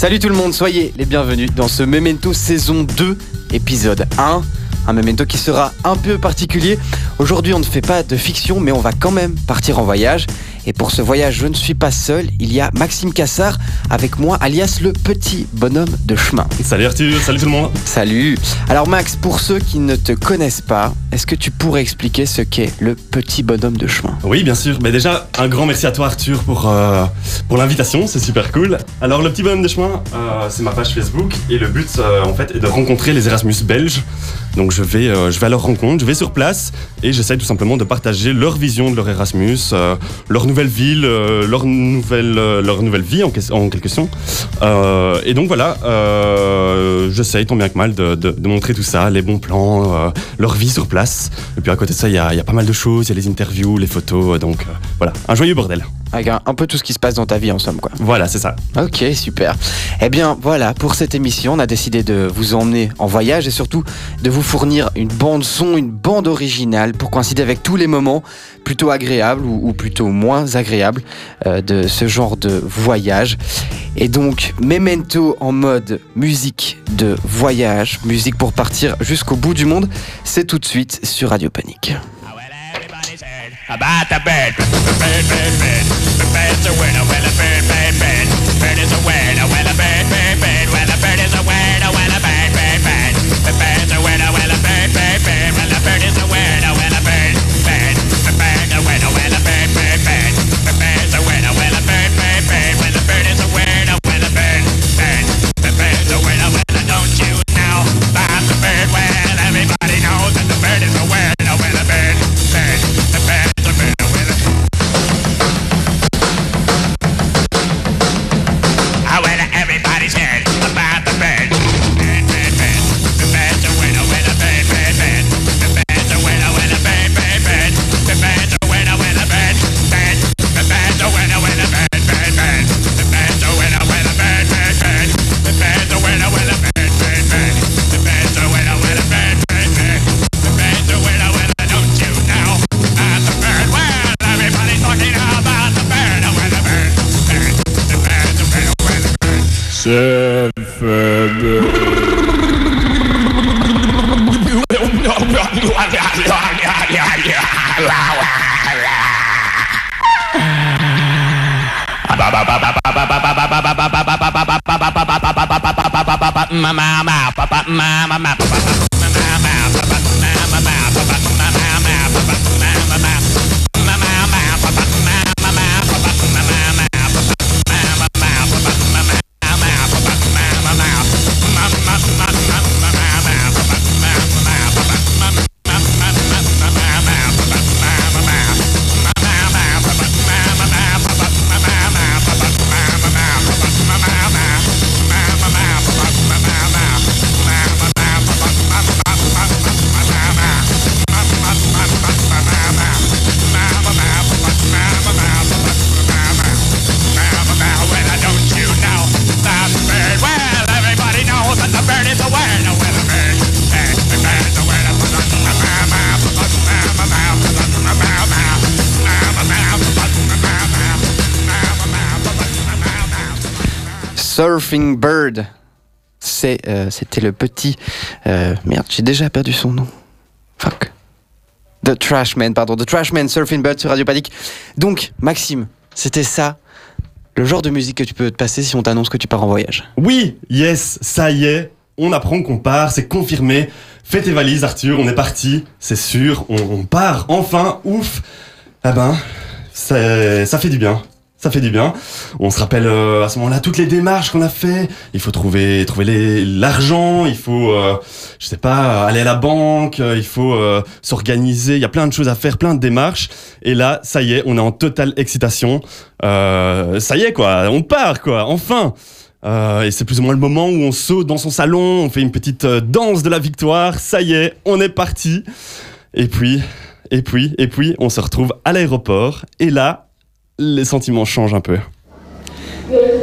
Salut tout le monde, soyez les bienvenus dans ce Memento saison 2, épisode 1. Un Memento qui sera un peu particulier. Aujourd'hui, on ne fait pas de fiction, mais on va quand même partir en voyage. Et pour ce voyage, je ne suis pas seul. Il y a Maxime Cassard avec moi, alias le petit bonhomme de chemin. Salut Arthur, salut tout le monde. Salut. Alors Max, pour ceux qui ne te connaissent pas, est-ce que tu pourrais expliquer ce qu'est le petit bonhomme de chemin? Oui, bien sûr. Mais déjà, un grand merci à toi Arthur pour, euh, pour l'invitation, c'est super cool. Alors le petit bonhomme de chemin, euh, c'est ma page Facebook et le but euh, en fait est de rencontrer les Erasmus belges. Donc je vais, euh, je vais à leur rencontre, je vais sur place et j'essaie tout simplement de partager leur vision de leur Erasmus, euh, leur nouvelle ville, euh, leur, nouvelle, leur nouvelle vie en, en quelque sorte. Et donc voilà, j'essaie tant bien que mal de, de- de montrer tout ça, les bons plans, leur vie sur place. Et puis à côté de ça, il y a, il y a pas mal de choses, il y a les interviews, les photos, donc voilà, un joyeux bordel. Avec un, un peu tout ce qui se passe dans ta vie en somme quoi. Voilà, c'est ça. Ok, super. Eh bien, voilà, pour cette émission, on a décidé de vous emmener en voyage et surtout de vous fournir une bande son, une bande originale pour coïncider avec tous les moments plutôt agréables ou, plutôt moins agréables euh, de ce genre de voyage. Et donc, Memento en mode musique de voyage, musique pour partir jusqu'au bout du monde, c'est tout de suite sur Radio Panique. Well a bird, bird, bird. Well a bird ma ma ma pa pa ma ma ma pa pa. Surfing Bird. Euh, c'était le petit. euh, merde, j'ai déjà perdu son nom. Fuck. The Trashman, pardon. The Trashman Surfing Bird sur Radio Panique. Donc, Maxime, c'était ça. Le genre de musique que tu peux te passer si on t'annonce que tu pars en voyage. Oui, yes, ça y est, on apprend qu'on part, c'est confirmé. Fais tes valises Arthur, on est parti, c'est sûr, on, on part, enfin, ouf. Ah ben, ça fait du bien. Ça fait du bien. On se rappelle euh, à ce moment-là toutes les démarches qu'on a fait. Il faut trouver trouver l'argent, il faut euh, je sais pas aller à la banque, euh, il faut euh, s'organiser, il y a plein de choses à faire, plein de démarches et là, ça y est, on est en totale excitation. Euh, ça y est quoi, on part quoi, enfin. Euh, et c'est plus ou moins le moment où on saute dans son salon, on fait une petite danse de la victoire. Ça y est, on est parti. Et puis, et puis, et puis, on se retrouve à l'aéroport. Et là, les sentiments changent un peu.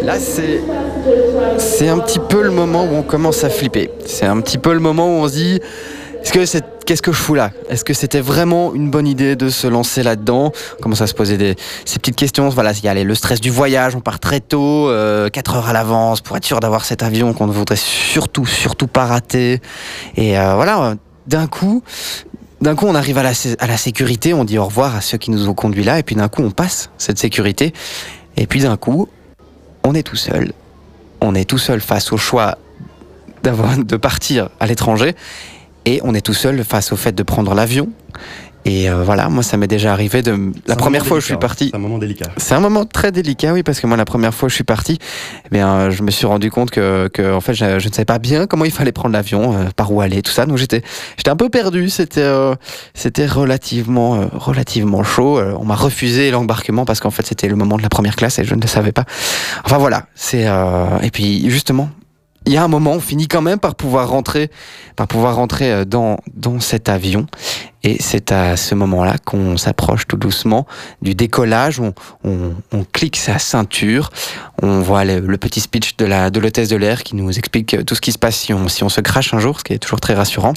Là, c'est. C'est un petit peu le moment où on commence à flipper. C'est un petit peu le moment où on se dit est-ce que c'est. Qu'est-ce que je fous là? Est-ce que c'était vraiment une bonne idée de se lancer là-dedans? On commence à se poser ces petites questions. Voilà, il y a le stress du voyage, on part très tôt, euh, 4 heures à l'avance, pour être sûr d'avoir cet avion qu'on ne voudrait surtout, surtout pas rater. Et euh, voilà, d'un coup, d'un coup, on arrive à la, à sécurité, on dit au revoir à ceux qui nous ont conduits là, et puis d'un coup, on passe cette sécurité. Et puis d'un coup, on est tout seul. On est tout seul face au choix de partir à l'étranger. Et on est tout seul face au fait de prendre l'avion. Et euh, voilà, moi, ça m'est déjà arrivé de. La première fois où je suis parti. C'est un moment délicat. C'est un moment très délicat, oui, parce que moi, la première fois où je suis parti, eh bien, euh, je me suis rendu compte que, que en fait, je, je ne savais pas bien comment il fallait prendre l'avion, euh, par où aller, tout ça. Donc, j'étais, j'étais un peu perdu. C'était, euh, c'était relativement, euh, relativement chaud. On m'a refusé l'embarquement parce qu'en fait, c'était le moment de la première classe et je ne le savais pas. Enfin, voilà. C'est, euh, et puis, justement. Il y a un moment, on finit quand même par pouvoir rentrer, par pouvoir rentrer euh, dans dans cet avion, et c'est à ce moment-là qu'on s'approche tout doucement du décollage, on, on, on clique sa ceinture, on voit le, le petit speech de la de l'hôtesse de l'air qui nous explique euh, tout ce qui se passe si on, si on se crache un jour, ce qui est toujours très rassurant.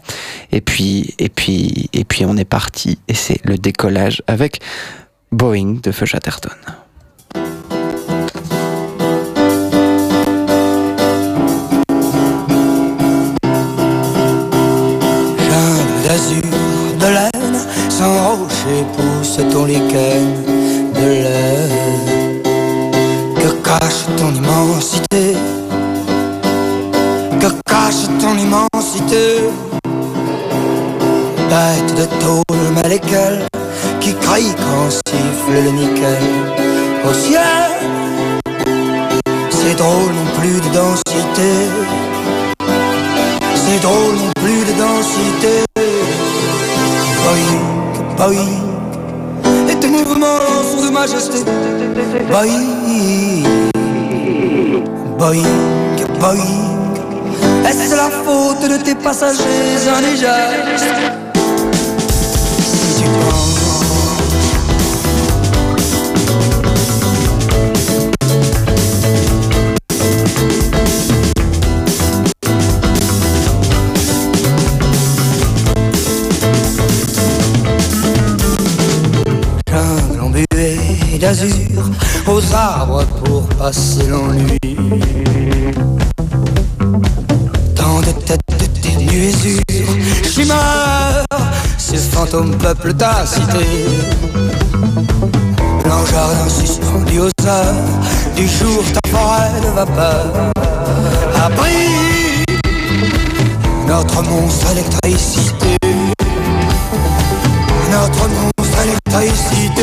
Et puis et puis et puis on est parti. Et c'est le décollage avec Boeing de Feu De laine, sans rocher pousse ton lichen de laine. Que cache ton immensité? Que cache ton immensité? Bête de tôle malécale qui crie quand siffle le nickel au ciel? C'est drôle non plus de densité. C'est drôle non plus de densité. Boeing, Boeing, et tes mouvements sont de majesté. Boeing, Boeing, Boeing, est-ce la faute de tes passagers indigènes aux arbres pour passer l'ennui. Tant de têtes de tes nuésures, chimères, ces fantômes peuplent ta cité. Blanc jardin suspendu aux heures du jour, ta forêt de vapeur. Abri notre monstre électricité. Notre monstre électricité.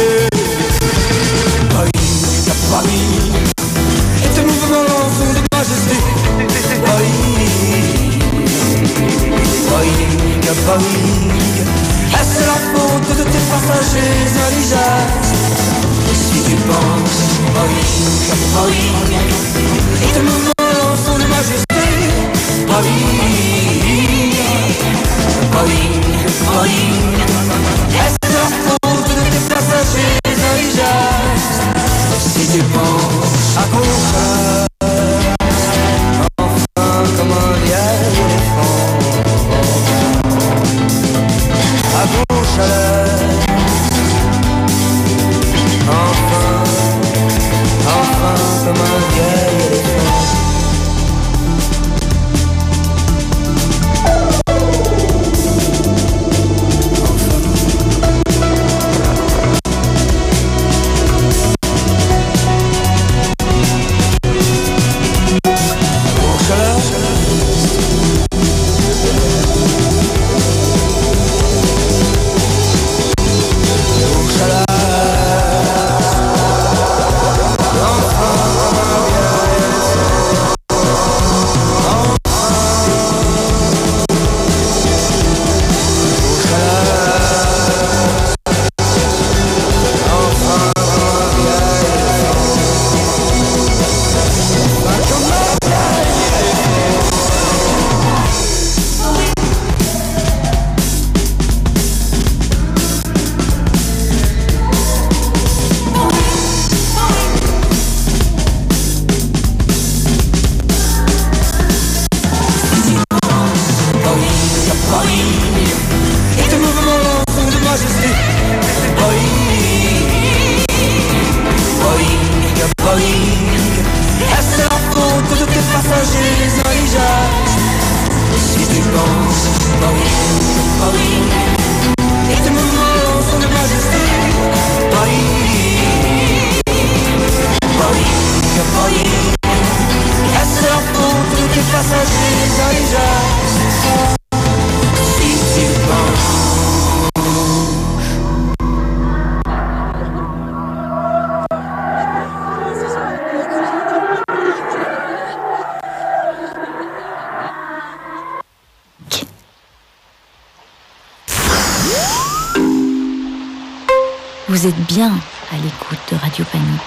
Vous êtes bien à l'écoute de Radio Panique.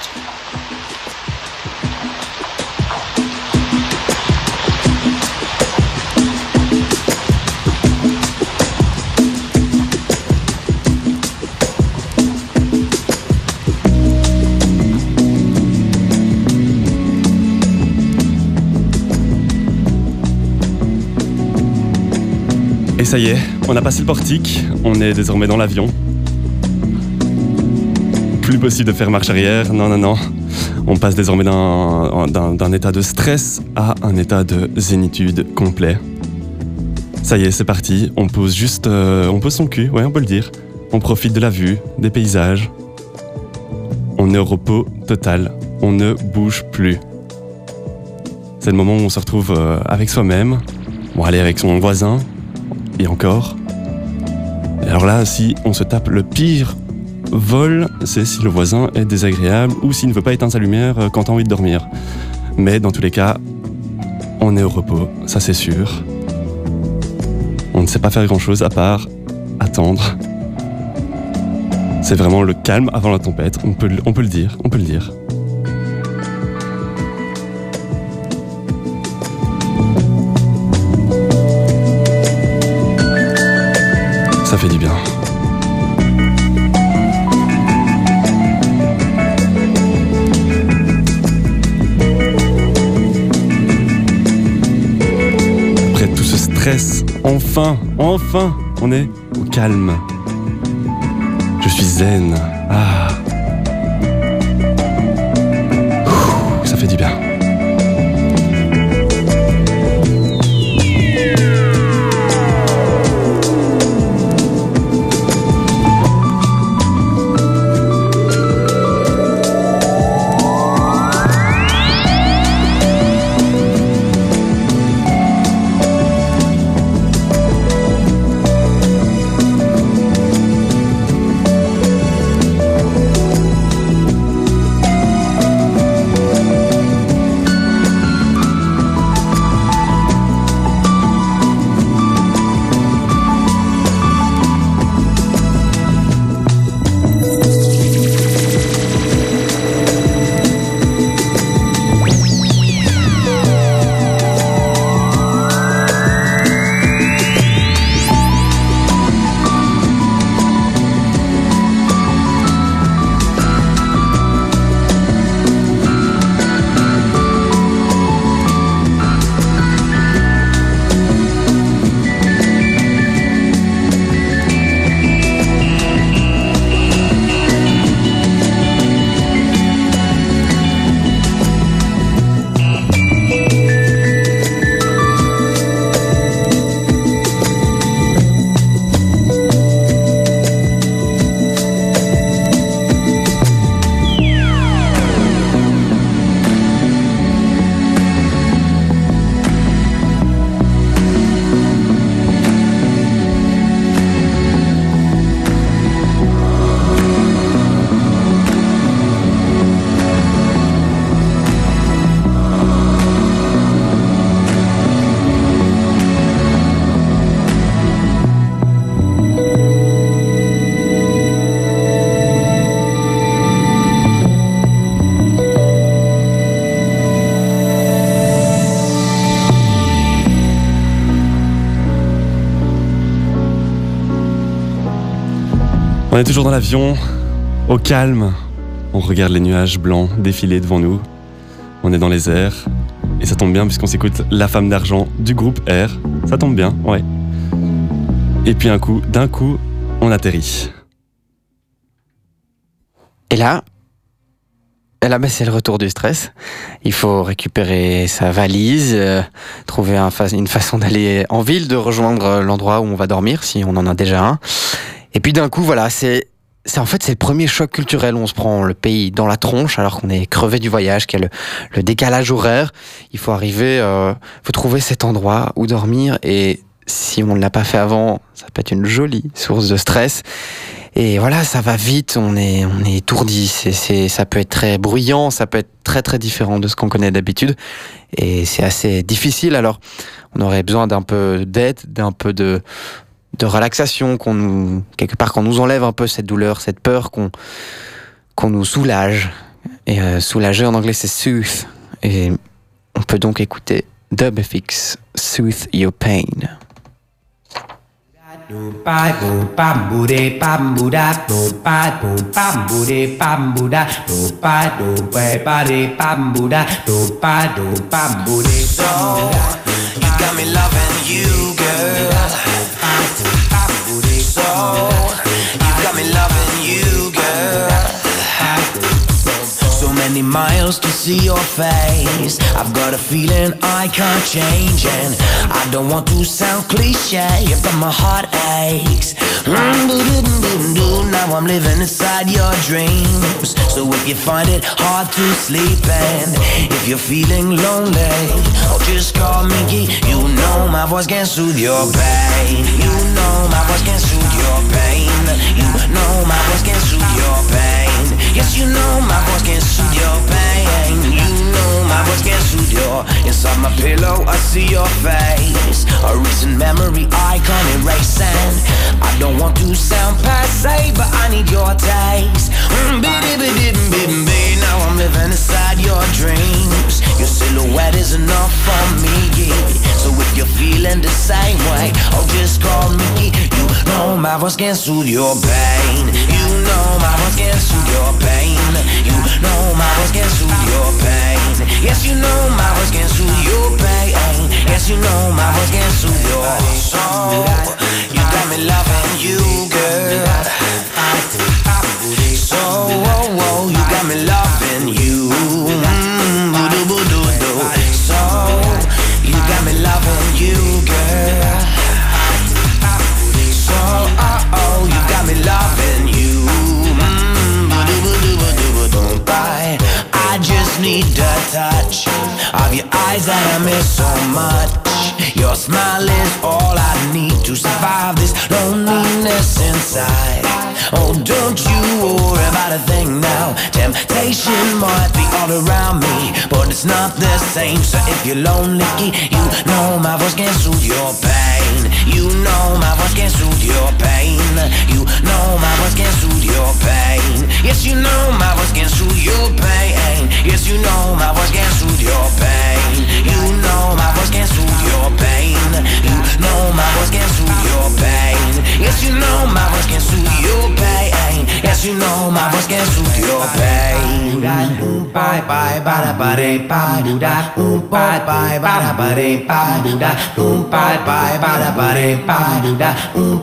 Et ça y est, on a passé le portique, on est désormais dans l'avion. Plus possible de faire marche arrière, non, non, non. On passe désormais d'un état de stress à un état de zénitude complet. Ça y est, c'est parti, on pose juste... euh, on pose son cul, ouais, on peut le dire. On profite de la vue, des paysages. On est au repos total, on ne bouge plus. C'est le moment où on se retrouve euh, avec soi-même, bon allez avec son voisin, et encore. Et alors là, si on se tape le pire vol, c'est si le voisin est désagréable ou s'il ne veut pas éteindre sa lumière euh, quand t'as envie de dormir. Mais dans tous les cas, on est au repos, ça c'est sûr. On ne sait pas faire grand chose à part attendre. C'est vraiment le calme avant la tempête, on peut, le- on peut le dire, on peut le dire. Ça fait du bien. Enfin, enfin, on est au calme. Je suis zen. Ah. Est toujours dans l'avion, au calme. On regarde les nuages blancs défiler devant nous. On est dans les airs. Et ça tombe bien puisqu'on s'écoute La femme d'argent du groupe R. Ça tombe bien, ouais. Et puis un coup, d'un coup, on atterrit. Et là, là, bah, c'est le retour du stress. Il faut récupérer sa valise, euh, trouver une façon d'aller en ville, de rejoindre l'endroit où on va dormir, si on en a déjà un. Et puis d'un coup, voilà, c'est, c'est en fait c'est le premier choc culturel. On se prend le pays dans la tronche alors qu'on est crevé du voyage, qu'il y a le, le décalage horaire. Il faut arriver, euh, faut trouver cet endroit où dormir. Et si on ne l'a pas fait avant, ça peut être une jolie source de stress. Et voilà, ça va vite, on est, on est étourdi. C'est, c'est, ça peut être très bruyant, ça peut être très très différent de ce qu'on connaît d'habitude. Et c'est assez difficile. Alors, on aurait besoin d'un peu d'aide, d'un peu de, de relaxation, qu'on nous, quelque part, qu'on nous enlève un peu cette douleur, cette peur, qu'on qu'on nous soulage. Et euh, soulager en anglais c'est soothe. Et on peut donc écouter DubFX, Soothe Your Pain. Many miles to see your face. I've got a feeling I can't change, and I don't want to sound cliche, but my heart aches. Mm. Now I'm living inside your dreams. So if you find it hard to sleep, and if you're feeling lonely, oh, just call me. You know my voice can soothe your pain. You know my voice can soothe your pain. You know my voice can soothe your pain. Yes, you know my voice can soothe your. You can soothe your. Inside my pillow, I see your face. A recent memory I can't erase, and I don't want to sound passe, but I need your taste. Mm. Now I'm living inside your dreams. Your silhouette is enough for me. So if you're feeling the same way, oh just call me. You know my voice can soothe your pain. You know my voice can soothe your pain. You know my voice can soothe your pain. Yes, you know my voice can soothe your pain. Yes, you know my voice can soothe your soul. You got me loving you, girl. Need the touch of your eyes that I miss so much. Your smile is all I need to survive this loneliness inside. Oh, don't you worry about a thing now. Temptation might be all around me, but it's not the same. So if you're lonely, you know my voice can soothe your pain. You know my voice can soothe your pain. You know my voice can soothe your pain. Yes, you know my voice can soothe your pain. Yes, you know my voice can soothe your pain. You know my voice can soothe your pain. You know my voice can soothe your pain. Yes, you know my voice can soothe your pain. Yes, you know my voice can soothe your pain. Bye bye, bada bada bye, Buddha. Bye bye, bada bada bye, Buddha. Bye bye, bada bada bye, Buddha.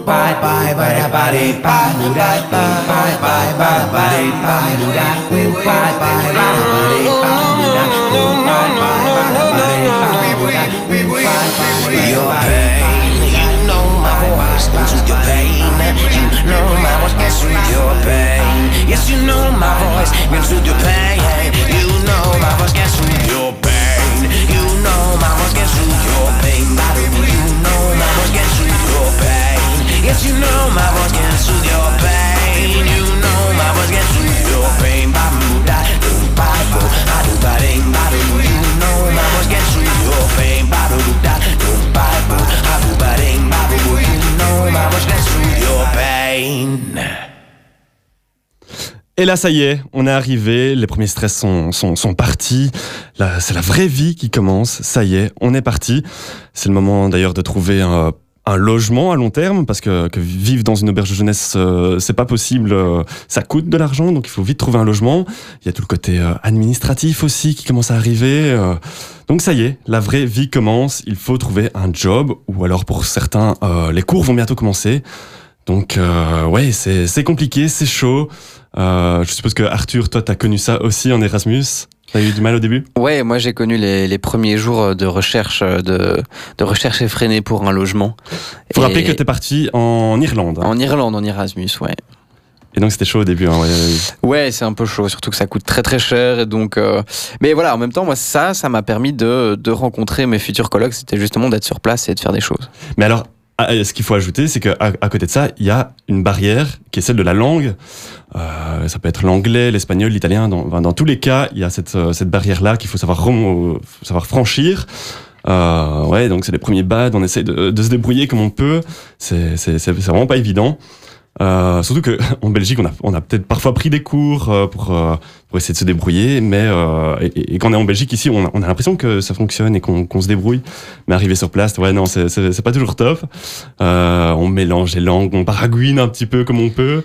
Bye bye, bada bada bye, Buddha. Bye bye, bada bada bye, Buddha. Bye bye, bada bada bye, Buddha. Yes, you know my voice can soothe your pain. You know my voice can soothe your pain. You know my voice can soothe your pain. You know my voice can soothe your pain. Yes, you know my voice can soothe Et là, ça y est, on est arrivé. Les premiers stress sont, sont, sont partis. Là, c'est la vraie vie qui commence. Ça y est, on est parti. C'est le moment d'ailleurs de trouver un, un logement à long terme parce que, que vivre dans une auberge de jeunesse, euh, c'est pas possible. euh, ça coûte de l'argent, donc il faut vite trouver un logement. Il y a tout le côté euh, administratif aussi qui commence à arriver. donc ça y est, la vraie vie commence. Il faut trouver un job ou alors pour certains, les cours vont bientôt commencer. Donc ouais, c'est compliqué, c'est chaud. Euh, je suppose que Arthur, toi, t'as connu ça aussi en Erasmus. T'as eu du mal au début? Ouais, moi j'ai connu les, les premiers jours de recherche de, de recherche effrénée pour un logement. Faut Et- rappeler que t'es parti en Irlande. En Irlande, en Erasmus, ouais. Et donc c'était chaud au début. hein, ouais, ouais. Ouais, c'est un peu chaud, surtout que ça coûte très très cher. Et donc, euh, mais voilà, en même temps, moi ça, ça m'a permis de, de rencontrer mes futurs collègues. C'était justement d'être sur place et de faire des choses. Mais alors, ah, ce qu'il faut ajouter, c'est qu'à à côté de ça, il y a une barrière qui est celle de la langue. Euh, ça peut être l'anglais, l'espagnol, l'italien. Dans, tous les cas, il y a cette, euh, cette barrière-là qu'il faut savoir, rem- savoir franchir. Euh, ouais, donc c'est les premiers bads, on essaie de, de se débrouiller comme on peut. C'est vraiment pas évident. Euh, surtout que en Belgique, on a, peut-être parfois pris des cours euh, pour, euh, pour essayer de se débrouiller, mais et, quand on est en Belgique ici, on a, on a l'impression que ça fonctionne et qu'on se débrouille. Mais arriver sur place, ouais, non, c'est- pas toujours top. On mélange les langues, on baragouine un petit peu comme on peut.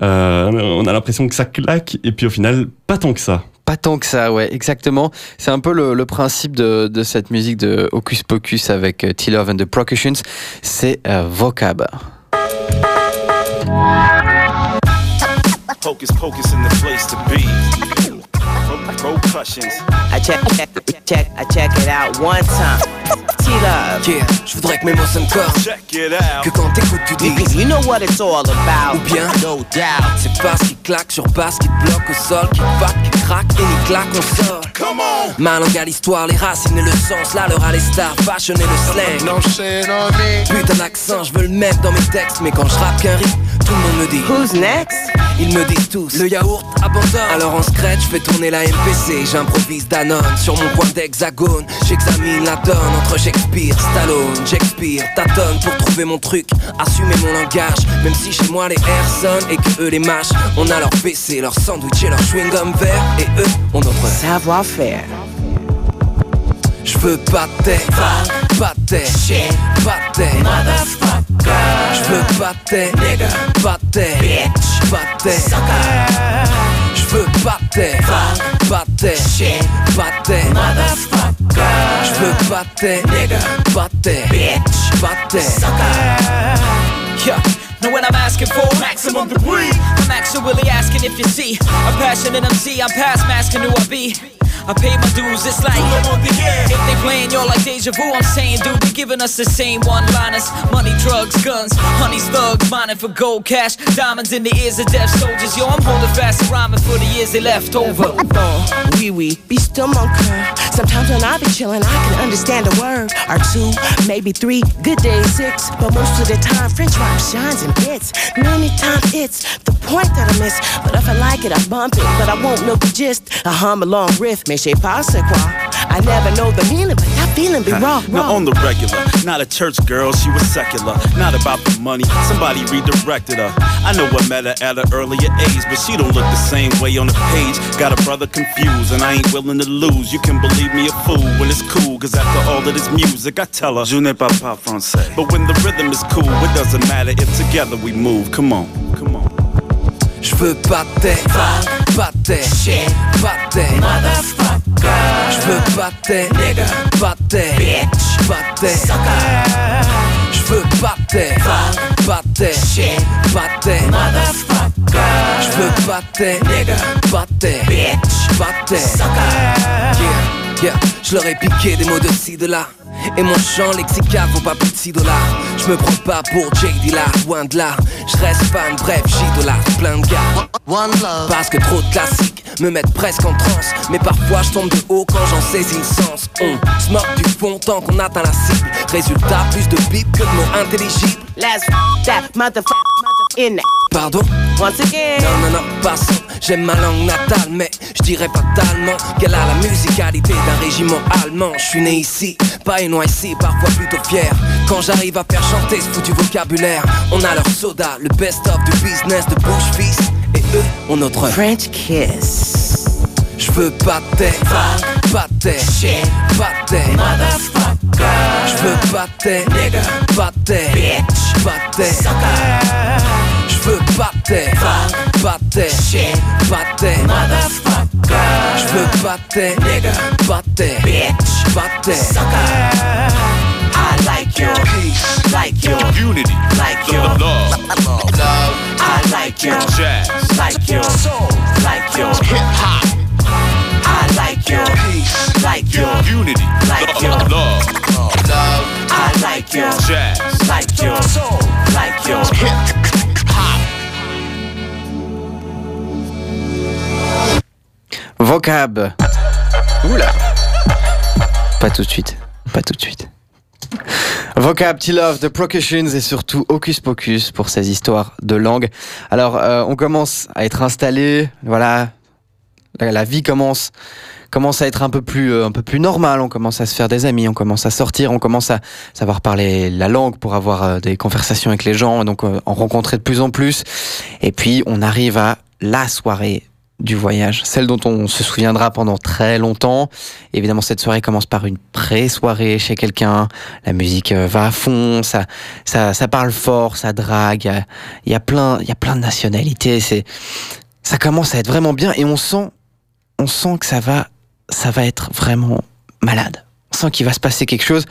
On a l'impression que ça claque, et puis au final, pas tant que ça. Pas tant que ça, ouais, exactement. C'est un peu le, principe de, cette musique de Hocus Pocus avec T-Love and the Percussions, c'est vocab. Hocus pocus in the place to be. Pro- Percussions. I check, check, check, I check it out one time. T-Love. Yeah, je voudrais que mes mots sonnent corps. Check it out. Que quand t'écoutes, tu You, dises. you know what it's all about. Ou bien, no doubt. c'est basse qui claque sur basse qui te bloque au sol, qui te batte, qui craque et ni claque au sol. Come on. Ma langue à l'histoire, les racines et le sens, là l'heure à les stars, fashion et le slang. On. Putain d'accent, je veux le même dans mes textes, mais quand je rappe qu'un rythme, tout le monde me dit. Who's next? Ils me disent tous, le yaourt abandonne. Alors en scratch, je fais tourner la MPC, j'improvise Danone. Sur mon coin d'hexagone, j'examine la donne entre Shakespeare, Stallone, Shakespeare, tâtonne pour trouver mon truc, assumer mon langage. Même si chez moi les airs sonnent et que eux les mâchent, on a leur PC, leur sandwich et leur chewing-gum vert, et eux ont notre Savoir-faire. Je veux pas tes pas tes pas tes Je veux pas tes pas de tes pas tes Je veux pas tes pas de tes pas de tes Je veux pas tes pas de tes pas tes Yeah. Know what I'm asking for? Maximum degree. I'm actually asking if you see a passionate MC. I'm past masking who I be. I pay my dues, it's like If they playing y'all like deja vu, I'm saying, dude, they giving us the same one-liners Money, drugs, guns, honey's thugs, mining for gold, cash Diamonds in the ears of deaf soldiers Yo, I'm holding fast and rhyming for the years they left over Bon, oui, oui, be still mon. Sometimes when I be chillin', I can understand a word or two, maybe three. Good days, six. But most of the time, French rhyme shines in bits. Many times it's the point that I miss. But if I like it, I bump it. But I won't know the gist. I hum a long riff, mais je sais pas c'est quoi. I never know the meaning, but that feeling be raw, Now raw. on the regular, not a church girl, she was secular. Not about the money, somebody redirected her. I know I met her at an earlier age, but she don't look the same way on the page. Got a brother confused, and I ain't willing to lose. You can believe me a fool when it's cool, cause after all of this music, I tell her, Je ne parle pas français. But when the rhythm is cool, it doesn't matter if together we move. Come on, come on. Je veux pas tes pas de tes pas de tes Je veux pas de tes pas de tes pas de tes Je veux pas de tes pas de tes pas de tes Je veux pas de tes pas de tes pas de tes Yeah, yeah, je leur ai piqué des mots de ci, de là. Et mon chant lexical vaut pas plus de 6 dollars. Je me prends pas pour J.D. là, loin de là. Je reste fan, bref, j'idolâtre plein de gars. One love. Parce que trop de classiques me mettent presque en transe. Mais parfois je tombe de haut quand j'en saisis le sens. On se moque du fond tant qu'on atteint la cible. Résultat, plus de bip que de mots intelligibles. Let's f that motherfucker in that. Pardon? Once again. Non, non, non, passons. J'aime ma langue natale, mais je dirais pas tellement qu'elle a la musicalité d'un régiment allemand. Je suis né ici, pas ici, parfois plutôt fier. Quand j'arrive à faire chanter ce foutu vocabulaire, on a leur soda, le best-of du business de Bush Fils. Et eux ont notre French kiss. Je veux pas de pas tes pas tes Je veux pas tes pas tes pas veux pas de tes pas de tes pas de tes Je veux pas de tes pas de tes pas de tes I like your peace, like your Unity, like your love, love. I like your jazz, like your soul, like your hip hop. I like your peace, like your unity, like your love, love. I like your jazz. Vocab. Oula. Pas tout de suite. Pas tout de suite. Vocab, T-Love, The Percussions et surtout Hocus Pocus pour ces histoires de langue. Alors, euh, on commence à être installé, voilà, la, vie commence commence à être un peu plus, euh, un peu plus normal. On commence à se faire des amis, on commence à sortir, on commence à savoir parler la langue pour avoir euh, des conversations avec les gens, et donc en rencontrer de plus en plus. Et puis on arrive à la soirée du voyage, celle dont on se souviendra pendant très longtemps. Évidemment, cette soirée commence par une pré-soirée chez quelqu'un. La musique euh, va à fond, ça, ça, ça parle fort, ça drague. Il y a- plein, il y a plein de nationalités. C'est, ça commence à être vraiment bien et on sent, on sent que ça va, ça va être vraiment malade. On sent qu'il va se passer quelque chose.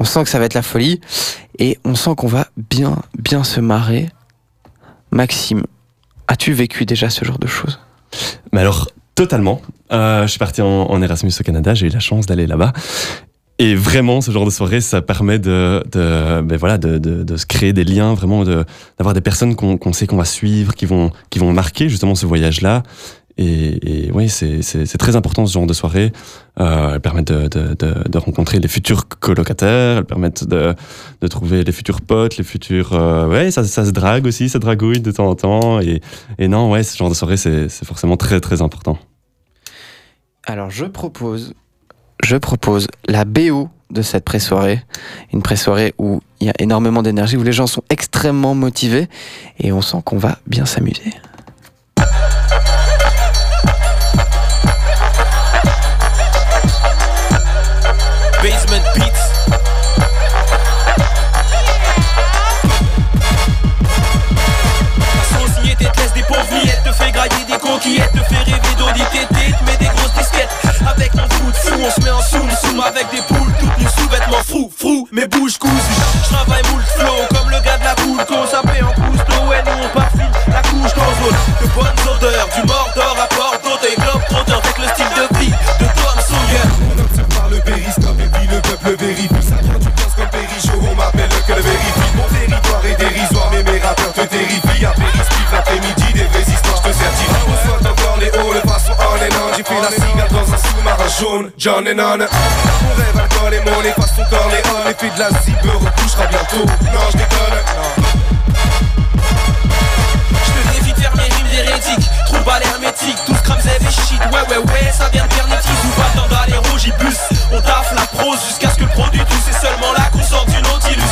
On sent que ça va être la folie et on sent qu'on va bien, bien se marrer. Maxime, as-tu vécu déjà ce genre de choses? Mais alors, totalement. Euh, je suis parti en, Erasmus au Canada, j'ai eu la chance d'aller là-bas. Et vraiment, ce genre de soirée, ça permet de, ben voilà, de, de, se créer des liens, vraiment, d'avoir des personnes qu'on qu'on sait qu'on va suivre, qui vont, qui vont marquer justement ce voyage-là. Et, oui, c'est très important ce genre de soirée. Euh, elles permettent de, rencontrer les futurs colocataires, elles permettent de, trouver les futurs potes, les futurs. euh, ouais, ça, se drague aussi, ça dragouille de temps en temps. Et, non, ouais, ce genre de soirée, c'est forcément très très important. Alors je propose, je propose la BO de cette pré-soirée, une pré-soirée où il y a énormément d'énergie, où les gens sont extrêmement motivés et on sent qu'on va bien s'amuser. On se met en soum soum avec des poules, toutes nues sous-vêtements frou frou, mes bouches cousues. Je travaille moult flow comme le gars de la poule, qu'on s'appelle en cousteau, ouais, nous on parfume la couche dans zone. De bonnes odeurs, du Mordor jaune, John Lennon. Mon rêve alcool et monnaie façon Corleone L'effet de la zip me recouchera bientôt. Non je déconne, Je te défie de faire mes rimes d'hérétique Trouve pas l'hermétique, tous crams et shit. Ouais ouais ouais, ça vient de Pernitis Ou pas tant d'aller Rogibus On taffe la prose jusqu'à ce que le produit tout C'est seulement là qu'on sort du Nautilus.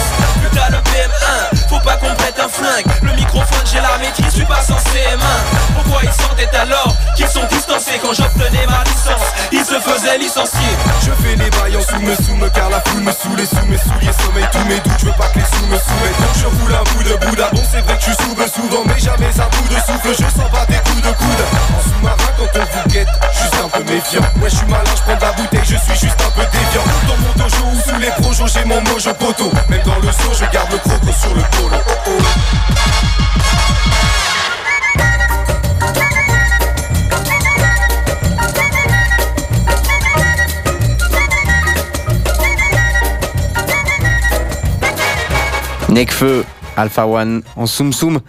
Putain le PM1, faut pas qu'on prête un flingue. Le microphone j'ai la maîtrise, suis pas sans CM1 Pourquoi ils sentaient alors qu'ils sont distancés Quand j'obtenais ma licence, Je fais les bails en sous me car la foule me saoule sous mes souliers sommeil tous mes doutes je veux pas que les sous me soumettent donc je roule un bout de Bouddha bon c'est vrai que je souve souvent mais jamais un bout de souffle je sens pas des coups de coude. En sous-marin quand on vous guette juste un peu méfiant. Ouais je suis malin je prends de la bouteille je suis juste un peu déviant. Dans mon dojo ou sous les projos j'ai mon mojo poteau. Même dans le saut je garde le croco sur le Nekfeu, Alpha One en Soum Soum.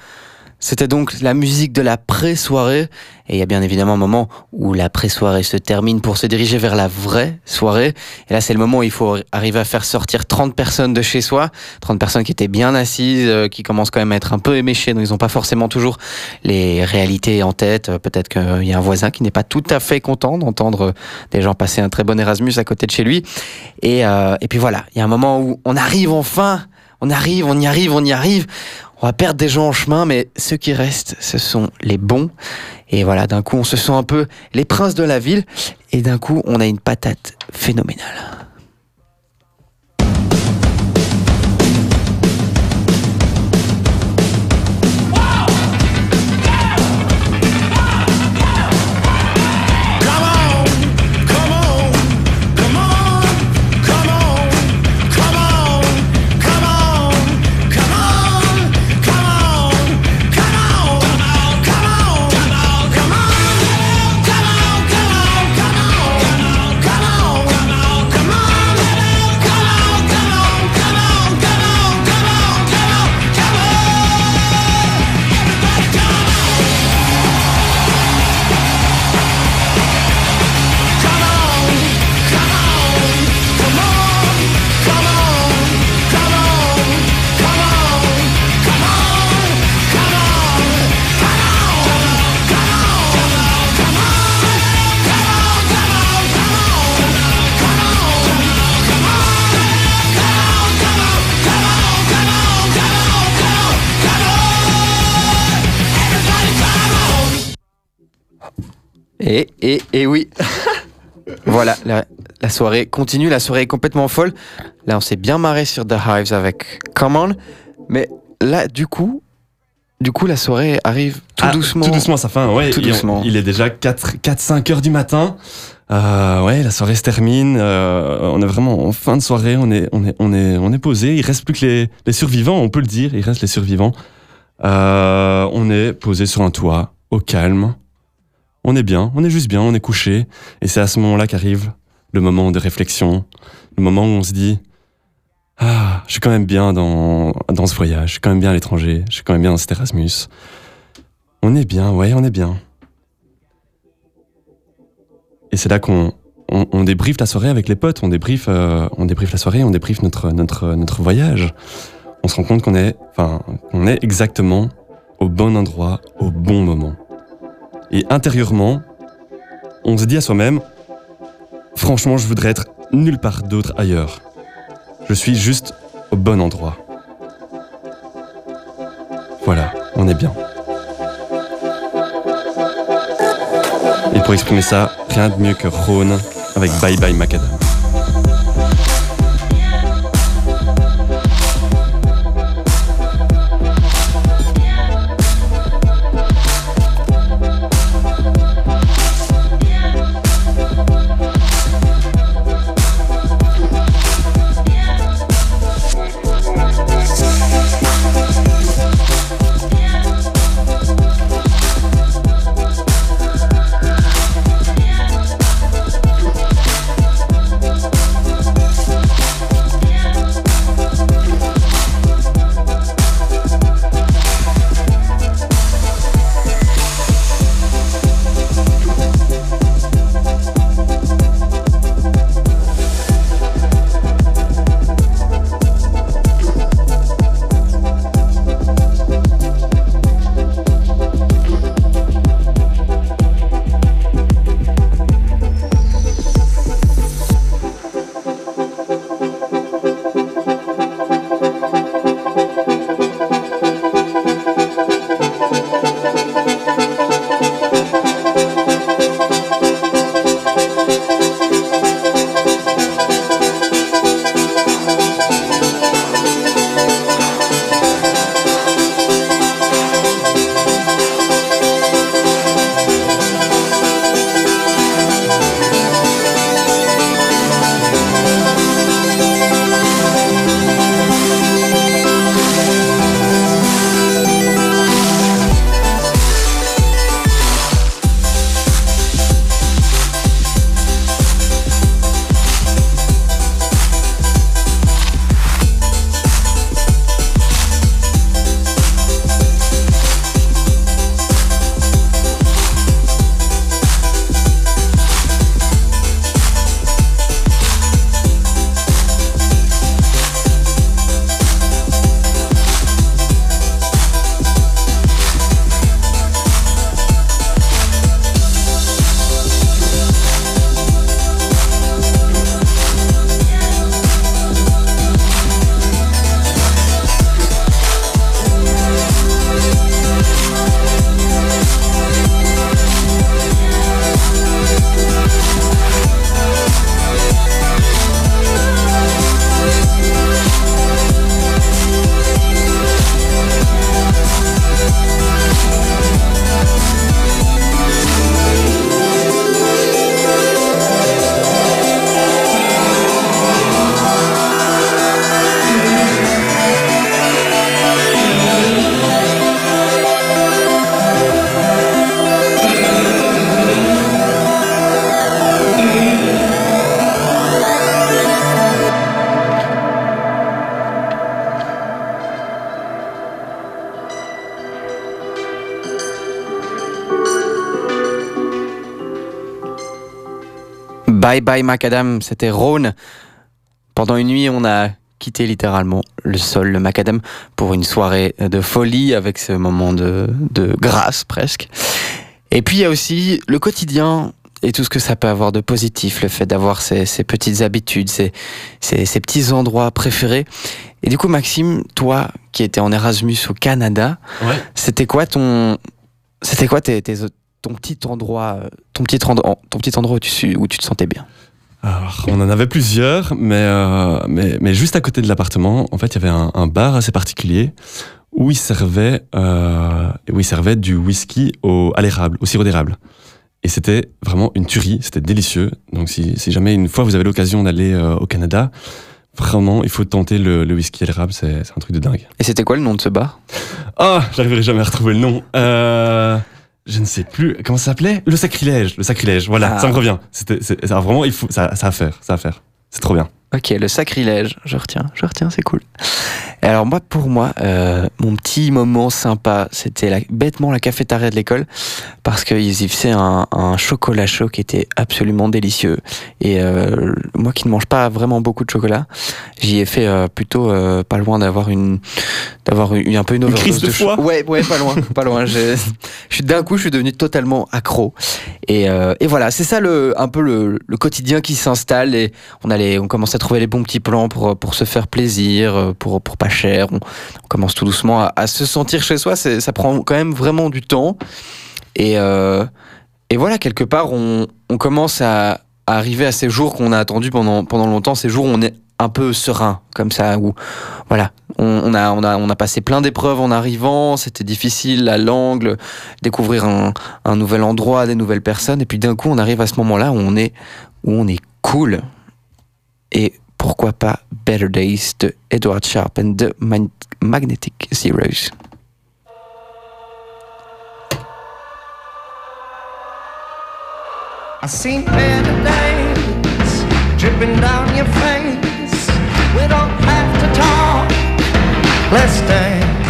C'était donc la musique de la pré-soirée. Et il y a bien évidemment un moment où la pré-soirée se termine pour se diriger vers la vraie soirée. Et là, c'est le moment où il faut arriver à faire sortir 30 personnes de chez soi. 30 personnes qui étaient bien assises, euh, qui commencent quand même à être un peu éméchées. Donc, ils n'ont pas forcément toujours les réalités en tête. Euh, Peut-être qu'il y a un voisin qui n'est pas tout à fait content d'entendre des gens passer un très bon Erasmus à côté de chez lui. Et, euh, et puis voilà, il y a un moment où on arrive enfin on arrive, on y arrive, on y arrive. On va perdre des gens en chemin, mais ceux qui restent, ce sont les bons. Et voilà, d'un coup, on se sent un peu les princes de la ville. Et d'un coup, on a une patate phénoménale. Et, et, et oui. voilà, la, la soirée continue, la soirée est complètement folle. Là, on s'est bien marré sur The Hives avec Come On. Mais là, du coup, du coup, la soirée arrive tout Ah, doucement. Tout doucement à sa fin, ouais. Tout on- doucement. il est déjà 4-5 heures du matin. Euh, ouais, la soirée se termine. euh, on est vraiment en fin de soirée. On est, on est, on est, on est posé. Il reste plus que les, les survivants, on peut le dire. Il reste les survivants. Euh, on est posé sur un toit, au calme. On est bien, on est juste bien, on est couché. Et c'est à ce moment-là qu'arrive le moment de réflexion. Le moment où on se dit Ah, je suis quand même bien dans, dans ce voyage. Je suis quand même bien à l'étranger. Je suis quand même bien dans cet Erasmus. On est bien, ouais, on est bien. Et c'est là qu'on on, on débriefe la soirée avec les potes, on débriefe, euh, on débriefe la soirée, on débriefe notre, notre, notre voyage. On se rend compte qu'on est, enfin, qu'on est exactement au bon endroit, au bon moment. Et intérieurement, on se dit à soi-même, franchement, je voudrais être nulle part d'autre ailleurs. Je suis juste au bon endroit. Voilà, on est bien. Et pour exprimer ça, rien de mieux que Rhône avec Bye Bye Macadam. Bye bye macadam, c'était Rhône. Pendant une nuit, on a quitté littéralement le sol, le macadam, pour une soirée de folie avec ce moment de, de grâce presque. Et puis il y a aussi le quotidien et tout ce que ça peut avoir de positif, le fait d'avoir ces, ces petites habitudes, ces, ces, ces petits endroits préférés. Et du coup, Maxime, toi qui étais en Erasmus au Canada, Ouais. c'était quoi ton, c'était quoi tes, tes, ton petit endroit, euh, ton petit endroit, ton petit endroit où tu, suis- où tu te sentais bien? Alors, on en avait plusieurs, mais, euh, mais, mais juste à côté de l'appartement, en fait, il y avait un, un bar assez particulier où ils servaient, euh, où ils servaient du whisky au, à l'érable, au sirop d'érable. Et c'était vraiment une tuerie, c'était délicieux. Donc, si, si jamais une fois vous avez l'occasion d'aller euh, au Canada, vraiment, il faut tenter le, le whisky à l'érable, c'est c'est un truc de dingue. Et c'était quoi le nom de ce bar? Ah, j'arriverai jamais à retrouver le nom. Euh, je ne sais plus. Comment ça s'appelait? Le sacrilège. Le sacrilège. Voilà, Ah. ça me revient. C'était, vraiment, il faut, ça, ça à faire, ça à faire. C'est trop bien. Ok, le sacrilège, je retiens, je retiens, c'est cool. Et alors moi, pour moi, euh, mon petit moment sympa, c'était la- bêtement la cafétéria de l'école, parce qu'ils y faisaient un, un chocolat chaud qui était absolument délicieux. Et euh, moi qui ne mange pas vraiment beaucoup de chocolat, j'y ai fait euh, plutôt pas loin d'avoir une, d'avoir eu un peu une Une overdose crise de cho- foie Ouais, ouais, pas loin, pas loin. Je, suis d'un coup, je suis devenu totalement accro. Et, et voilà, c'est ça le, un peu le, le quotidien qui s'installe et on allait, on commence à trouver les bons petits plans pour, pour se faire plaisir, euh, pour, pour pas cher. On, commence tout doucement à, se sentir chez soi. Ça prend quand même vraiment du temps. Et, euh, et voilà, quelque part, on, on commence à, arriver à ces jours qu'on a attendus pendant, pendant longtemps, ces jours où on est un peu serein, comme ça, où voilà, on, on a, on, a, on a passé plein d'épreuves en arrivant, c'était difficile, la langue, découvrir un, un nouvel endroit, des nouvelles personnes, et puis d'un coup, on arrive à ce moment-là où on est, où on est cool. Et pourquoi pas Better Days de Edward Sharp and the Magnetic Zeros. I seen better days dripping down your face. We don't have to talk, let's dance.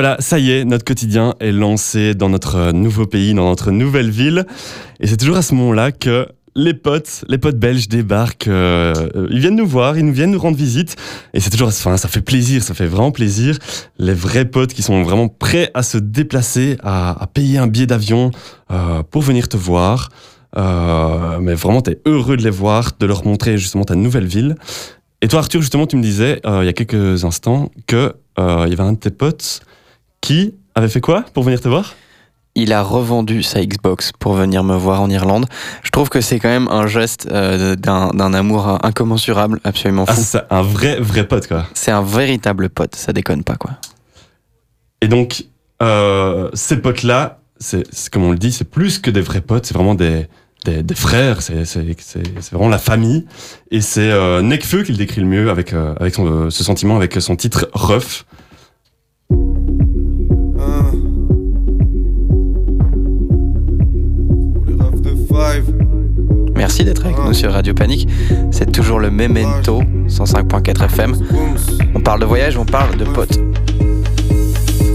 Voilà, ça y est, notre quotidien est lancé dans notre euh, nouveau pays, dans notre nouvelle ville. Et c'est toujours à ce moment-là que les potes, les potes belges débarquent. euh, euh, ils viennent nous voir, ils nous viennent nous rendre visite. Et c'est toujours, enfin, ça fait plaisir, ça fait vraiment plaisir. Les vrais potes qui sont vraiment prêts à se déplacer, à, payer un billet d'avion pour venir te voir. Mais vraiment, tu es heureux de les voir, de leur montrer justement ta nouvelle ville. Et toi, Arthur, justement, tu me disais il y a quelques instants que il y avait un de tes potes qui avait fait quoi pour venir te voir? Il a revendu sa Xbox pour venir me voir en Irlande. Je trouve que c'est quand même un geste euh, d'un amour incommensurable, absolument Ah, fou. c'est un vrai, vrai pote, quoi. c'est un véritable pote, ça déconne pas quoi. Et donc, euh, ces potes-là, c'est comme on le dit, c'est plus que des vrais potes, c'est vraiment des, des, des frères, c'est vraiment la famille. Et c'est euh, Nekfeu qui le décrit le mieux avec, euh, avec son, euh, ce sentiment, avec son titre Ref. Merci d'être avec nous sur Radio Panique. C'est toujours le Memento 105.4 FM. On parle de voyage, on parle de potes.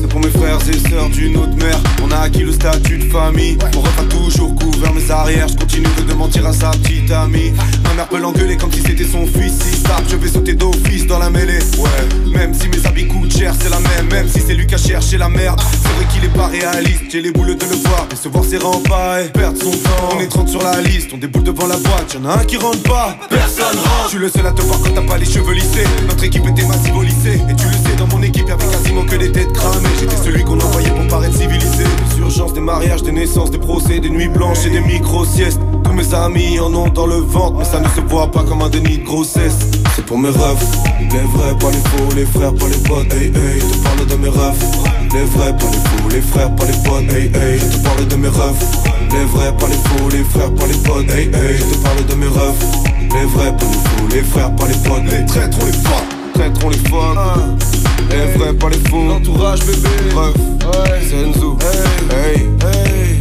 C'est pour mes frères et sœurs d'une autre mère. On a acquis le statut de famille. Mon ref a toujours couvert mes arrières. Je continue de mentir à sa petite amie. Ma mère peut l'engueuler comme si c'était son fils. Si ça, je vais sauter d'office dans la mêlée. Ouais, même si mes habits la même. Si c'est lui qui a cherché la merde. C'est vrai qu'il est pas réaliste. J'ai les boules de le voir. Décevoir ses remparts et perdre son temps. On est 30 sur la liste. On déboule devant la boîte. Y'en a un qui rentre pas. Personne rentre. Je suis le seul à te voir quand t'as pas les cheveux lissés. Notre équipe était massive au lycée. Et tu le sais, dans mon équipe, y'avait quasiment que des têtes cramées. J'étais celui qu'on envoyait pour paraître civilisé. Des urgences, des mariages, des naissances, des procès, des nuits blanches et des micro-siestes. Tous mes amis en ont dans le ventre, mais ça ne se voit pas comme un déni de grossesse. C'est pour mes refs, les vrais, pas les faux, les frères, pas les potes. Hey, hey, je te parle de mes refs. Les vrais, pas les faux, les frères, pas les potes. Hey, hey, je te parle de mes refs. Les vrais, pas les faux, les frères, pas les potes. Hey, hey, je te parle de mes refs. Les vrais, pas les faux, les frères, pas les potes. Les traîtres, on les. Traîtres, on les fuck. Les vrais, pas les faux. L'entourage, bébé. Ref, Senzu. Hey, hey.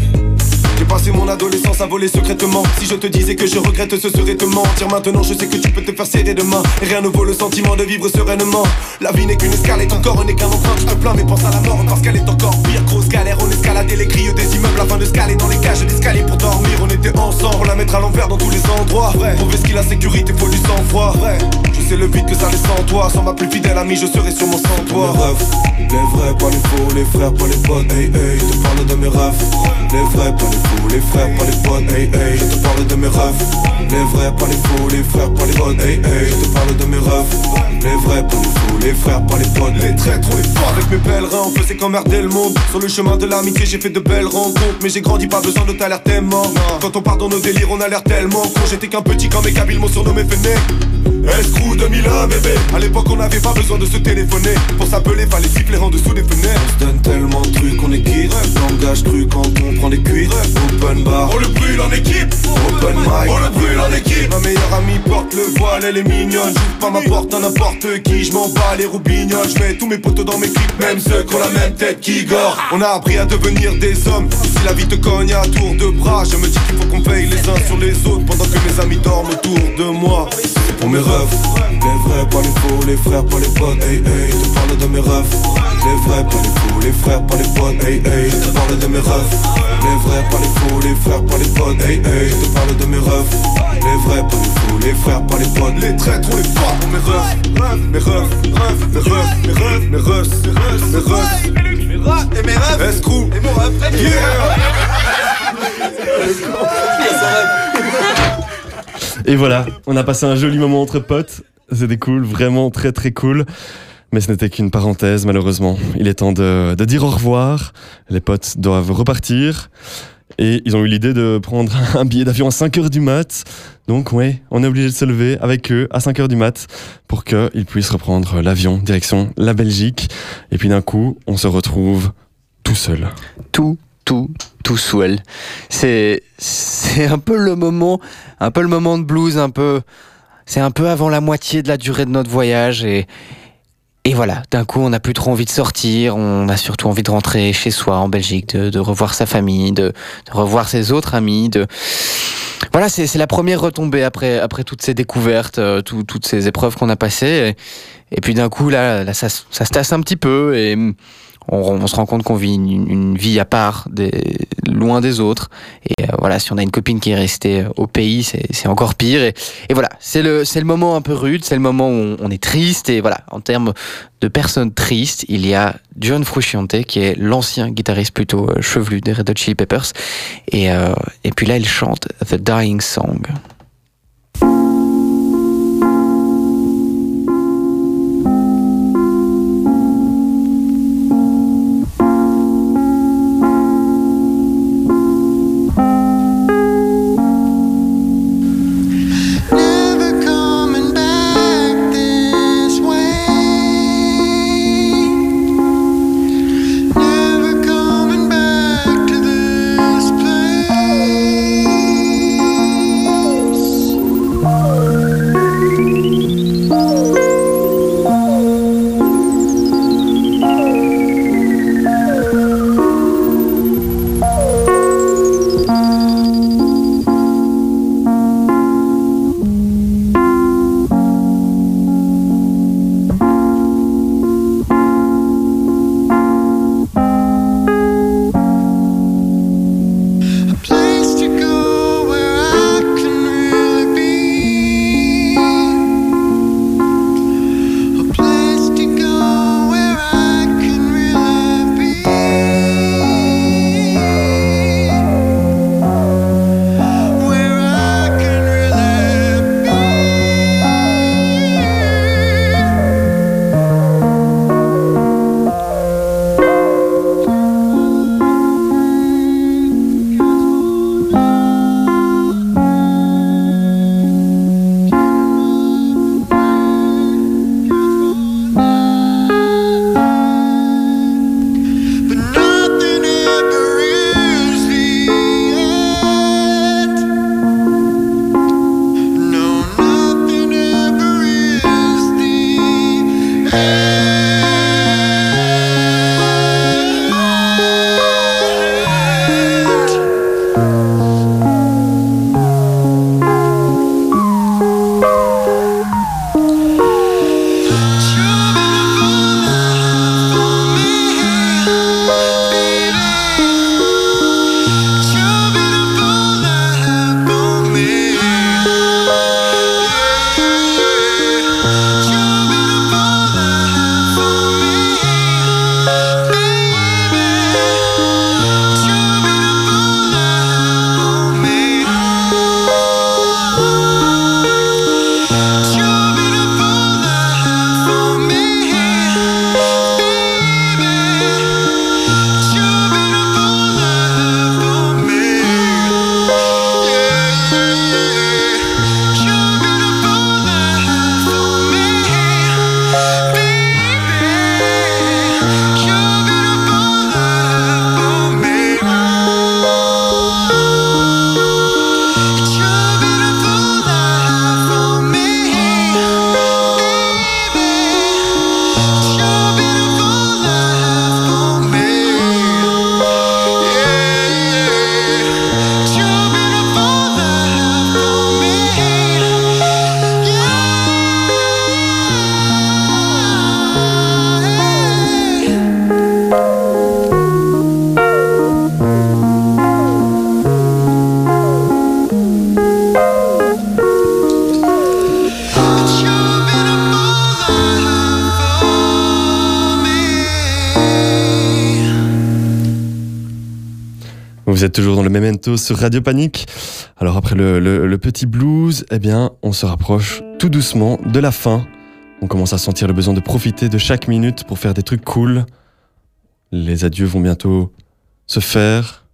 J'ai passé mon adolescence à voler secrètement. Si je te disais que je regrette, ce serait te mentir. Maintenant, je sais que tu peux te faire serrer demain. Rien ne vaut le sentiment de vivre sereinement. La vie n'est qu'une escale et ton corps n'est qu'un emprunt. Tu te plains, mais pense à la mort parce qu'elle est encore pire. Grosse galère, on escaladait les grilles des immeubles afin de scaler dans les cages d'escalier pour dormir. On était ensemble pour la mettre à l'envers dans tous les endroits. Vrai. Prouver ce qu'il a sécurité, faut du sang-froid. Vrai. Je sais le vide que ça laisse sans toi. Sans ma plus fidèle amie, je serai sûrement sans toi. Les vrais, pas les faux, les frères, pas les potes. Hey, hey, te parle de mes refs. Les vrais, pas les faux, les frères, pas les potes. Hey, hey, je te parle de mes refs. Les vrais, pas les faux, les frères, pas les potes. Hey, hey, je te parle de mes refs. Les vrais, pas les faux, les frères, pas les potes. Les traîtres, on fuck. Avec mes pèlerins, on faisait qu'emmerder le monde. Sur le chemin de l'amitié, j'ai fait de belles rencontres. Mais j'ai grandi, pas besoin de t'alerter mort. Quand on part dans nos délires, on a l'air tellement con. J'étais qu'un petit quand mes cabilles m'ont surnommé Fennec. Escrew 2001 bébé À l'époque on n'avait pas besoin de se téléphoner Pour s'appeler fallait siffler en dessous des fenêtres porte le voile elle est mignonne. Pas ma porte à n'importe qui Je m'en bats les roubignoles. Je mets tous mes potos dans mes clips Même ceux qui ont la même tête qui gore. On a appris à devenir des hommes. Si la vie te cogne à tour de bras Je me dis qu'il faut qu'on veille les uns sur les autres Pendant que mes amis dorment autour de moi. C'est pour mes refs. Les vrais pas les faux Les frères pas les potes. Hey hey te parle de mes refs. Les vrais pas les faux Les frères pas les potes Hey hey. Je te parle de mes refs. Les vrais pas les faux. Les frères pas les potes Hey hey. Je te parle de mes refs. Les vrais pas les faux. Les frères pas les potes Les traîtres on les mes refs. Mes refs Mes refs Mes refs Mes refs Mes refs Mes refs Et mes refs. Escrew. Et mon ref Et voilà, on a passé un joli moment entre potes. C'était cool, vraiment très très cool. Mais ce n'était qu'une parenthèse, malheureusement. Il est temps de, dire au revoir. Les potes doivent repartir. Et ils ont eu l'idée de prendre un billet d'avion à 5h du mat. Donc ouais, on est obligé de se lever avec eux à 5h du mat pour qu'ils puissent reprendre l'avion direction la Belgique. Et puis d'un coup, on se retrouve tout seul. Tout, tout, tout seul. C'est, c'est un peu le moment, un peu le moment de blues, un peu, c'est un peu avant la moitié de la durée de notre voyage et, et voilà, d'un coup, on n'a plus trop envie de sortir, on a surtout envie de rentrer chez soi en Belgique, de, de revoir sa famille, de, de revoir ses autres amis, de... Voilà, c'est la première retombée après, après toutes ces découvertes, euh, tout- toutes ces épreuves qu'on a passées. Et, puis d'un coup, là, là ça, ça se tasse un petit peu et on, on se rend compte qu'on vit une, une vie à part, des, loin des autres. Et euh, voilà, si on a une copine qui est restée au pays, c'est encore pire. Et, et voilà, c'est le, le moment un peu rude, c'est le moment où on, on est triste. Et voilà, en termes de personnes tristes, il y a John Frusciante, qui est l'ancien guitariste plutôt euh, chevelu des Red Hot Chili Peppers. Et, euh, et puis là, il chante The Dying Song. Vous êtes toujours dans le Memento sur Radio Panique. Alors après le, petit blues, eh bien, on se rapproche tout doucement de la fin. On commence à sentir le besoin de profiter de chaque minute pour faire des trucs cool. Les adieux vont bientôt se faire.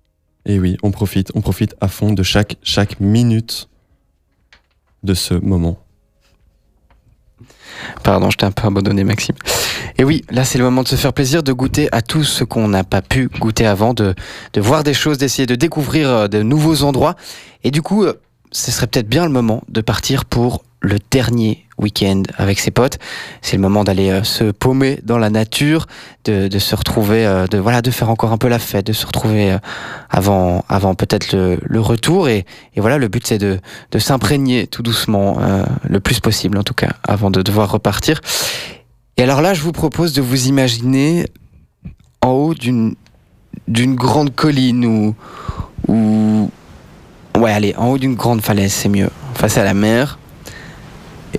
Et oui, on profite, on profite à fond de chaque, chaque minute de ce moment. Pardon, je t'ai un peu abandonné, Maxime. Et oui, là, c'est le moment de se faire plaisir, de goûter à tout ce qu'on n'a pas pu goûter avant, de, de voir des choses, d'essayer de découvrir euh, de nouveaux endroits. Et du coup, euh, ce serait peut-être bien le moment de partir pour le dernier week-end avec ses potes. C'est le moment d'aller euh, se paumer dans la nature, de, se retrouver, euh, de voilà, de faire encore un peu la fête, de se retrouver euh, avant, avant peut-être le, retour. Et, voilà, le but c'est de, s'imprégner tout doucement, le plus possible en tout cas, avant de devoir repartir. Et alors là, je vous propose de vous imaginer en haut d'une d'une grande colline ou ou ouais allez en haut d'une grande falaise c'est mieux face à la mer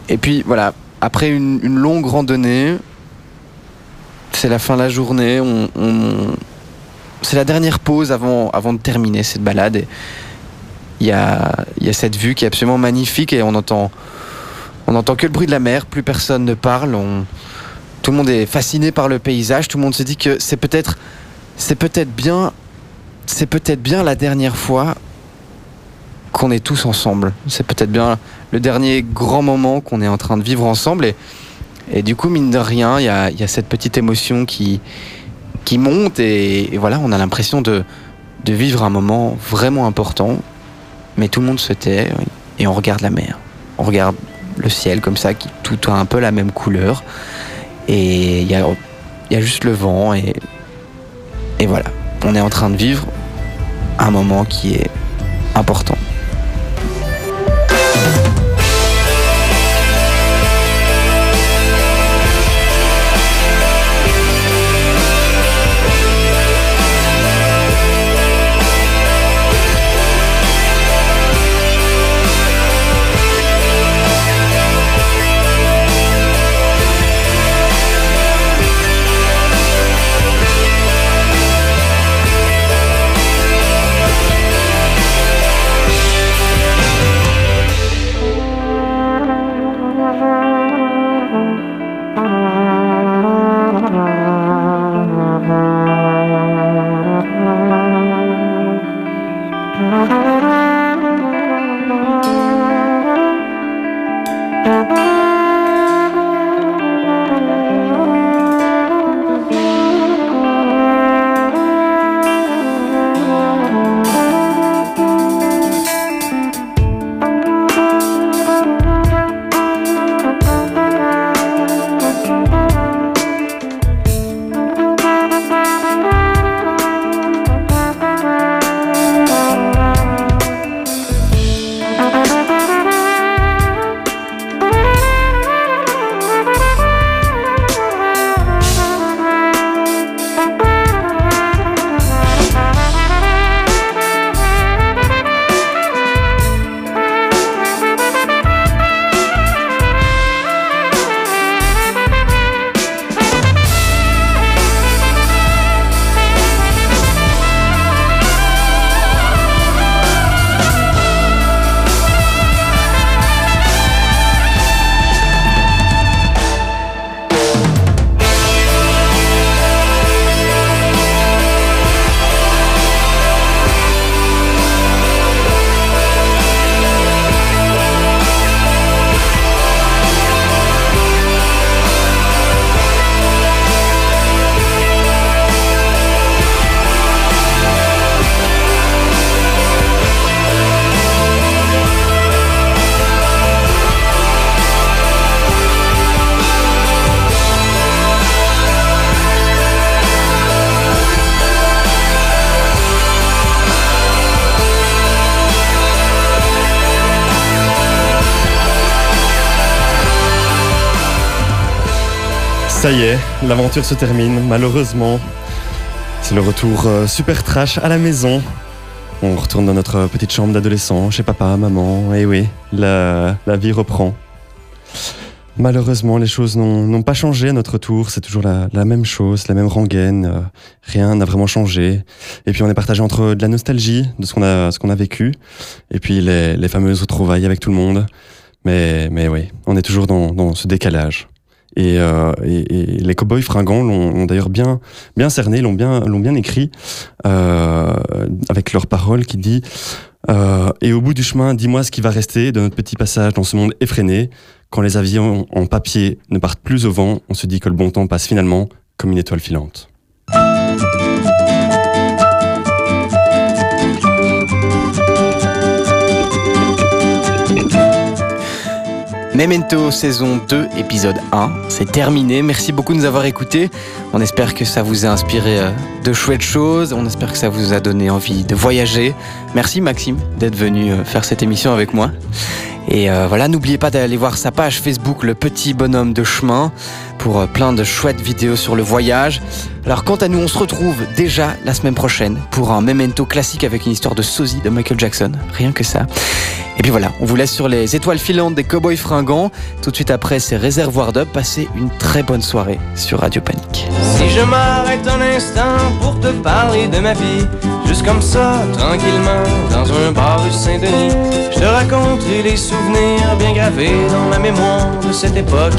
et, puis voilà après une, longue randonnée c'est la fin de la journée c'est la dernière pause avant avant de terminer cette balade. Il y a y a cette vue qui est absolument magnifique et on entend on n'entend que le bruit de la mer plus personne ne parle. Tout le monde est fasciné par le paysage. Tout le monde se dit que c'est peut-être, c'est peut-être bien, c'est peut-être bien la dernière fois qu'on est tous ensemble. C'est peut-être bien le dernier grand moment qu'on est en train de vivre ensemble. Et, du coup, mine de rien, il y a, cette petite émotion qui, monte. Et, voilà, on a l'impression de, vivre un moment vraiment important. Mais tout le monde se tait et on regarde la mer. On regarde le ciel comme ça, qui tout a un peu la même couleur. Et il y a, juste le vent et voilà. On est en train de vivre un moment qui est important. Ça y est, l'aventure se termine, malheureusement. C'est le retour euh, super trash à la maison. On retourne dans notre petite chambre d'adolescent, chez papa, maman, et oui, la, la vie reprend. Malheureusement, les choses n'ont pas changé à notre tour, c'est toujours la, même chose, la même rengaine, euh, rien n'a vraiment changé. Et puis on est partagé entre de la nostalgie de ce qu'on a, qu'on a vécu, et puis les, les fameuses retrouvailles avec tout le monde. Mais, mais oui, on est toujours dans, dans ce décalage. Et, euh, et, et les cowboys fringants l'ont d'ailleurs bien, bien cerné, l'ont bien, l'ont bien écrit euh, avec leurs paroles qui dit euh, Et au bout du chemin, dis-moi ce qui va rester de notre petit passage dans ce monde effréné. Quand les avions en papier ne partent plus au vent, on se dit que le bon temps passe finalement comme une étoile filante. Memento saison 2 épisode 1, c'est terminé. Merci beaucoup de nous avoir écoutés. On espère que ça vous a inspiré euh, de chouettes choses. On espère que ça vous a donné envie de voyager. Merci Maxime d'être venu euh, faire cette émission avec moi. Et euh, voilà, n'oubliez pas d'aller voir sa page Facebook, Le Petit Bonhomme de Chemin, pour plein de chouettes vidéos sur le voyage. Alors quant à nous, on se retrouve déjà la semaine prochaine pour un memento classique avec une histoire de sosie de Michael Jackson. Rien que ça. Et puis voilà, on vous laisse sur les étoiles filantes des Cowboys fringants. Tout de suite après, c'est Réservoir Dub. Passez une très bonne soirée sur Radio Panique. Si je m'arrête un instant pour te parler de ma vie, juste comme ça, tranquillement, dans un bar rue Saint-Denis, je te raconterai les souvenirs bien gravés dans ma mémoire de cette époque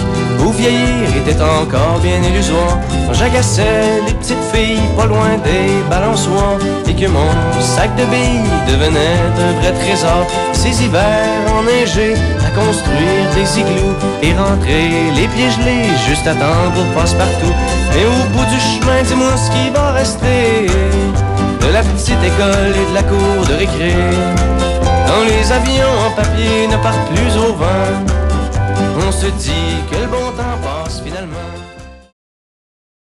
où vieillir était encore bien illusoire. J'agaçais les petites filles pas loin des balançoires et que mon sac de billes devenait un vrai trésor. Ces hivers enneigés à construire des igloos et rentrer les pieds gelés juste à temps pour passe-partout. Mais au bout du chemin, dis-moi ce qui va rester de la petite école et de la cour de récré. Quand les avions en papier ne partent plus au vent, on se dit que le